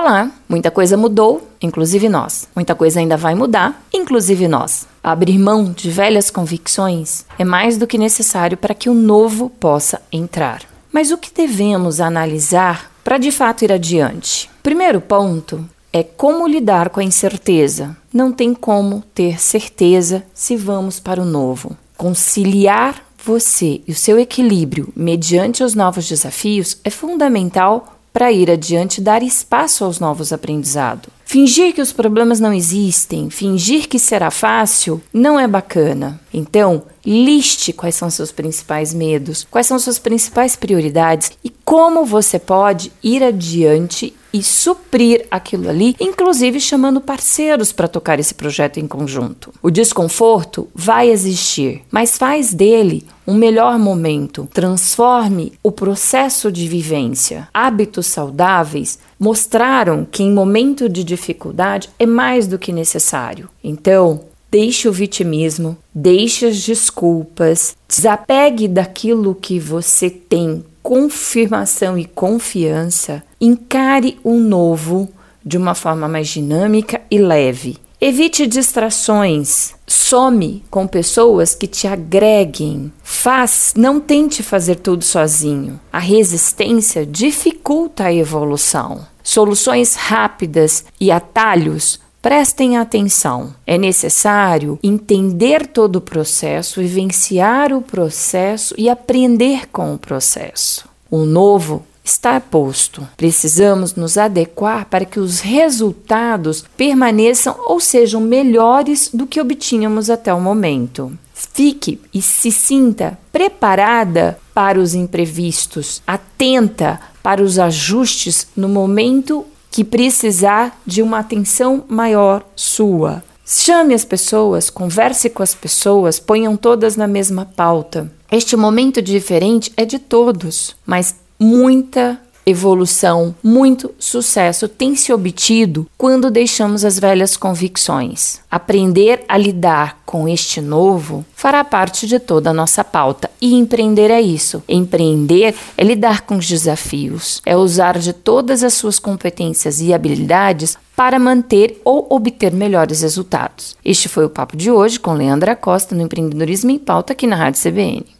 Olá, muita coisa mudou, inclusive nós. Muita coisa ainda vai mudar, inclusive nós. Abrir mão de velhas convicções é mais do que necessário para que o novo possa entrar. Mas o que devemos analisar para de fato ir adiante? Primeiro ponto é como lidar com a incerteza. Não tem como ter certeza se vamos para o novo. Conciliar você e o seu equilíbrio mediante os novos desafios é fundamental para ir adiante dar espaço aos novos aprendizados. Fingir que os problemas não existem, fingir que será fácil, não é bacana. Então, liste quais são seus principais medos, quais são suas principais prioridades e como você pode ir adiante e suprir aquilo ali, inclusive chamando parceiros para tocar esse projeto em conjunto. O desconforto vai existir, mas faz dele um melhor momento. Transforme o processo de vivência. Hábitos saudáveis mostraram que em momento de dificuldade é mais do que necessário. Então, Deixe o vitimismo, deixe as desculpas, desapegue daquilo que você tem confirmação e confiança, encare o novo de uma forma mais dinâmica e leve. Evite distrações. Some com pessoas que te agreguem. Faz, não tente fazer tudo sozinho. A resistência dificulta a evolução. Soluções rápidas e atalhos Prestem atenção, é necessário entender todo o processo, vivenciar o processo e aprender com o processo. O novo está posto. Precisamos nos adequar para que os resultados permaneçam ou sejam melhores do que obtínhamos até o momento. Fique e se sinta preparada para os imprevistos, atenta para os ajustes no momento que precisar de uma atenção maior sua. Chame as pessoas, converse com as pessoas, ponham todas na mesma pauta. Este momento diferente é de todos, mas muita evolução, muito sucesso tem se obtido quando deixamos as velhas convicções. Aprender a lidar com este novo fará parte de toda a nossa pauta. E empreender é isso. Empreender é lidar com os desafios, é usar de todas as suas competências e habilidades para manter ou obter melhores resultados. Este foi o papo de hoje com Leandra Costa no Empreendedorismo em Pauta aqui na Rádio CBN.